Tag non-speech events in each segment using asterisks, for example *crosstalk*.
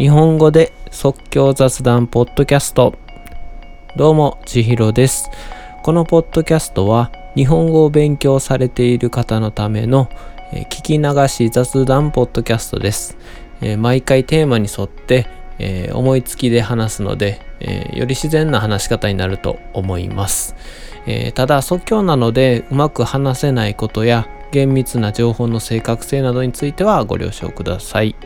日本語で即興雑談ポッドキャスト。どうもちひろです。このポッドキャストは日本語を勉強されている方のための、聞き流し雑談ポッドキャストです、毎回テーマに沿って、思いつきで話すので、より自然な話し方になると思います、ただ即興なのでうまく話せないことや厳密な情報の正確性などについてはご了承ください、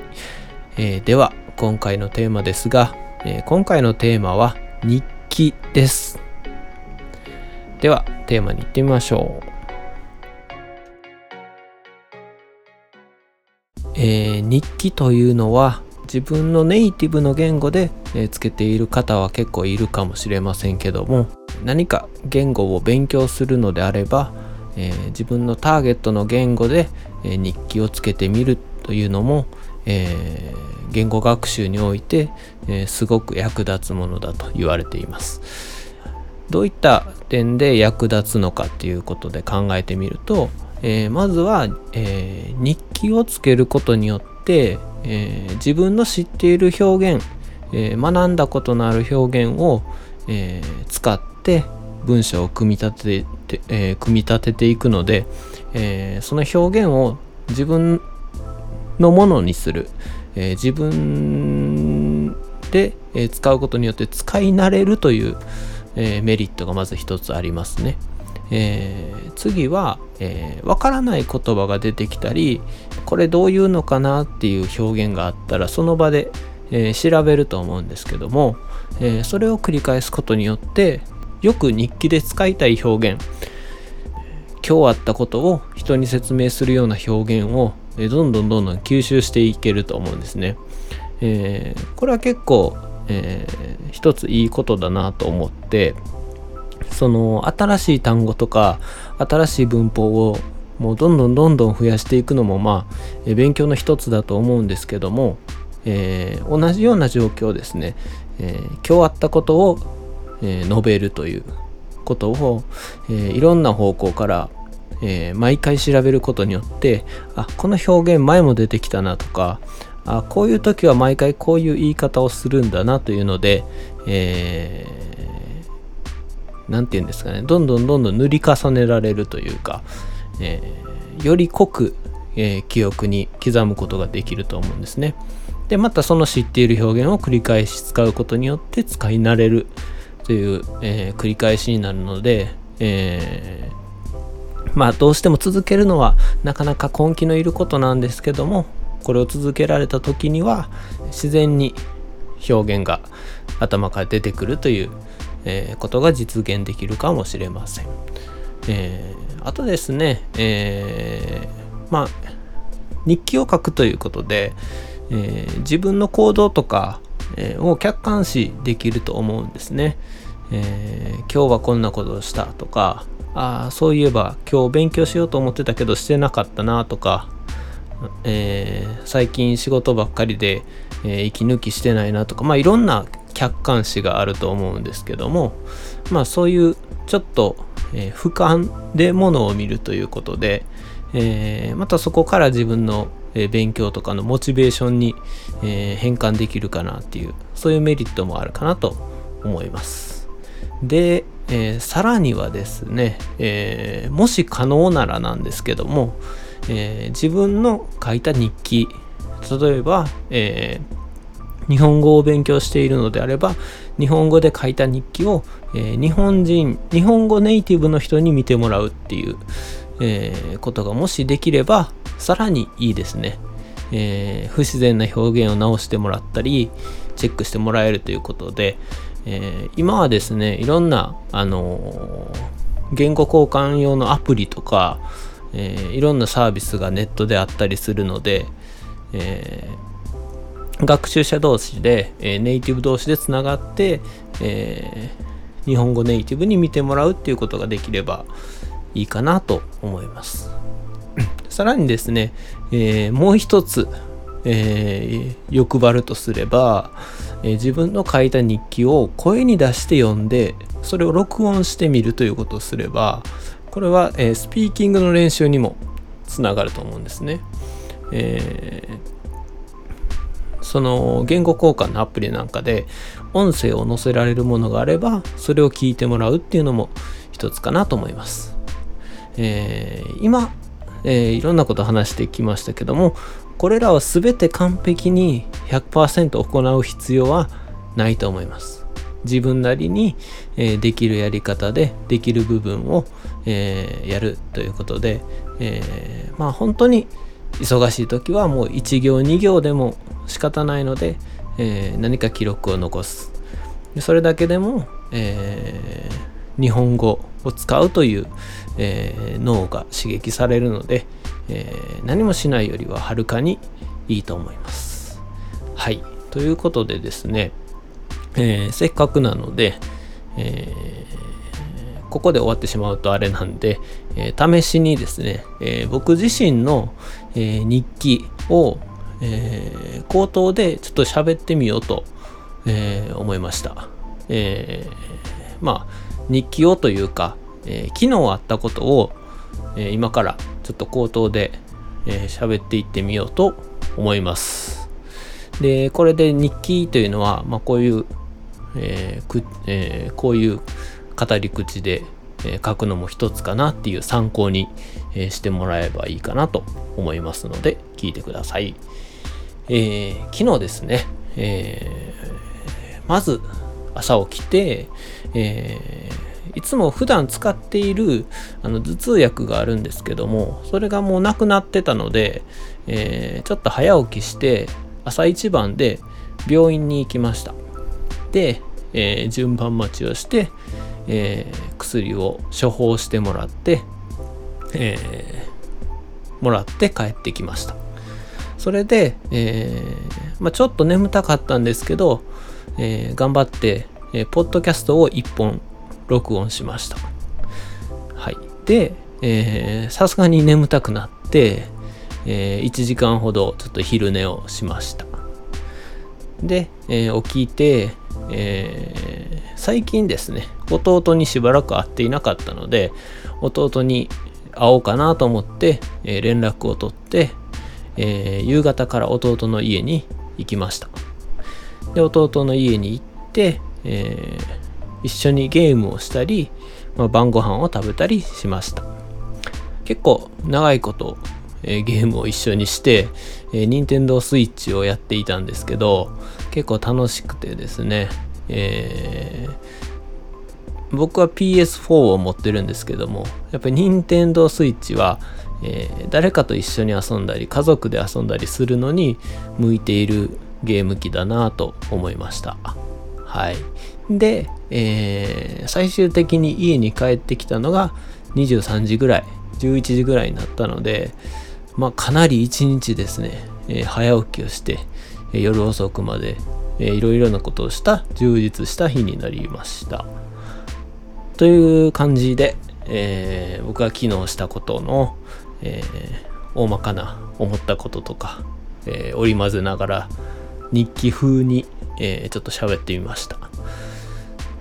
えでは今回のテーマですが、えー今回のテーマは日記です。ではテーマに行ってみましょう。えー日記というのは自分のネイティブの言語で、えーつけている方は結構いるかもしれませんけども何か言語を勉強するのであれば、えー自分のターゲットの言語で、え日記をつけてみるというのも、えー言語学習において、えーすごく役立つものだと言われています。どういった点で役立つのかっていうことで考えてみると、えーまずは、えー日記をつけることによって、えー自分の知っている表現、えー学んだことのある表現を、えー使って文章を組み立てて、えー組み立てていくので、えーその表現を自分のものにする、えー自分で、え使うことによって使い慣れるという、えーメリットがまず一つありますね。えー次は、えーわからない言葉が出てきたりこれどういうのかなっていう表現があったらその場で、えー調べると思うんですけども、えーそれを繰り返すことによってよく日記で使いたい表現今日あったことを人に説明するような表現をえどんどんどんどん吸収していけると思うんですね。えーこれは結構、えー一ついいことだなと思ってその新しい単語とか新しい文法をもうどんどんどんどん増やしていくのもまあえ勉強の一つだと思うんですけども、えー同じような状況ですね、え今日あったことを、え述べるということを、えいろんな方向から、えー毎回調べることによってあこの表現前も出てきたなとかあこういう時は毎回こういう言い方をするんだなというので、えーて言うんですかねどんどんどんどん塗り重ねられるというか、えーより濃く、えー記憶に刻むことができると思うんですね。でまたその知っている表現を繰り返し使うことによって使い慣れるという、えー繰り返しになるので、えー *laughs* まあどうしても続けるのはなかなか根気のいることなんですけどもこれを続けられた時には自然に表現が頭から出てくるという、えーことが実現できるかもしれません。えーあとですね、えーまあ日記を書くということで、え自分の行動とか、えを客観視できると思うんですね。えー今日はこんなことをしたとかあそういえば今日勉強しようと思ってたけどしてなかったなとか、えー最近仕事ばっかりで、えー息抜きしてないなとかまあいろんな客観視があると思うんですけどもまあそういうちょっと、えー俯瞰でものを見るということで、えーまたそこから自分の、勉強とかのモチベーションに、えー変換できるかなっていうそういうメリットもあるかなと思います。で、えーさらにはですね、えーもし可能ならなんですけども、えー自分の書いた日記例えば、え日本語を勉強しているのであれば日本語で書いた日記を、え日本人日本語ネイティブの人に見てもらうっていう、えことがもしできればさらにいいですね、えー不自然な表現を直してもらったりチェックしてもらえるということで、えー今はですねいろんな、あのー言語交換用のアプリとか、えーいろんなサービスがネットであったりするので、えー学習者同士で、えーネイティブ同士でつながって、えー日本語ネイティブに見てもらうっていうことができればいいかなと思います。*laughs* さらにですね、えーもう一つ、えー欲張るとすれば、えー自分の書いた日記を声に出して読んでそれを録音してみるということをすればこれは、えースピーキングの練習にもつながると思うんですね。えーその言語交換のアプリなんかで音声を載せられるものがあればそれを聞いてもらうっていうのも一つかなと思います。えー、今、えー、いろんなこと話してきましたけどもこれらは全て完璧に100%行う必要はないと思います。自分なりに、え、できるやり方でできる部分を、え、やるということで、え、まあ本当に忙しい時はもう1行2行でも仕方ないので、え何か記録を残すそれだけでも、え日本語を使うという、え脳が刺激されるので、え何もしないよりははるかにいいと思いますはいということでですねえー、せっかくなので、えー、ここで終わってしまうとあれなんで、えー、試しにですね、え僕自身の、え日記を、え口頭でちょっと喋ってみようと、え思いました。えまあ、日記をというか、え昨日あったことを、え今からちょっと口頭でえ喋っていってみようと思います。で、これで日記というのは、まあ、こういうえーくえー、こういう語り口で、え、書くのも一つかなっていう参考に、え、してもらえばいいかなと思いますので聞いてください。えー、昨日ですね、えー、まず朝起きて、えー、いつも普段使っているあの頭痛薬があるんですけどもそれがもうなくなってたので、えー、ちょっと早起きして朝一番で病院に行きました。て、えー、順番待ちをして、えー、薬を処方してもらって、えー、もらって帰ってきましたそれで、えまあ、ちょっと眠たかったんですけど、え頑張って、えー、ポッドキャストを1本録音しました。はい。でさすがに眠たくなって、え1時間ほどちょっと昼寝をしました。で、え起きて、えー、最近ですね弟にしばらく会っていなかったので弟に会おうかなと思って、えー、連絡を取って、え、夕方から弟の家に行きました。で弟の家に行って、え一緒にゲームをしたり、まあ、晩ご飯を食べたりしました。結構長いことえゲームを一緒にして、えー、任天堂 switch をやっていたんですけど結構楽しくてですね、えー、僕は PS4 を持ってるんですけどもやっぱり任天堂 switch は、えー、誰かと一緒に遊んだり家族で遊んだりするのに向いているゲーム機だなと思いました。はいで、えー、最終的に家に帰ってきたのが23時ぐらい11時ぐらいになったので、まあ、かなり一日ですね、えー、早起きをして、えー、夜遅くまで、えー、いろいろなことをした充実した日になりました。という感じで、えー、僕が昨日したことの、えー、大まかな思ったこととか、えー、織り交ぜながら日記風に、えー、ちょっと喋ってみました。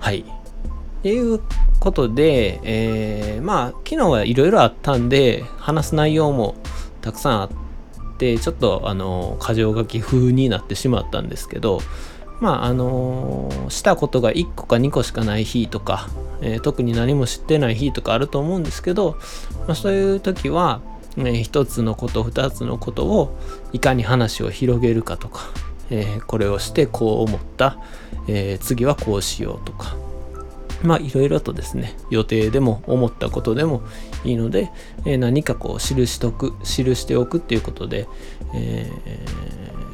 はい。っていうことで、えー、まあ昨日はいろいろあったんで話す内容もたくさんあってちょっとあの箇条書き風になってしまったんですけどまああのしたことが1個か2個しかない日とか、えー、特に何も知ってない日とかあると思うんですけど、まあ、そういう時は、ね、1つのこと2つのことをいかに話を広げるかとか、えー、これをしてこう思った、えー、次はこうしようとかまあいろいろとですね予定でも思ったことでもいいので、えー、何かこう記しとく記しておくっていうことで、え、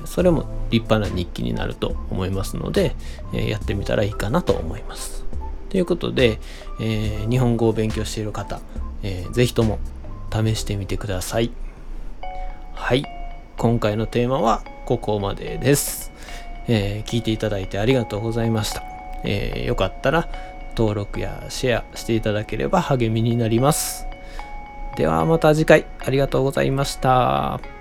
それも立派な日記になると思いますので、え、やってみたらいいかなと思います。ということで、え日本語を勉強している方、えー、ぜひとも試してみてください。はい。今回のテーマはここまでです。え聞いていただいてありがとうございました。えよかったら登録やシェアしていただければ励みになります。ではまた次回ありがとうございました。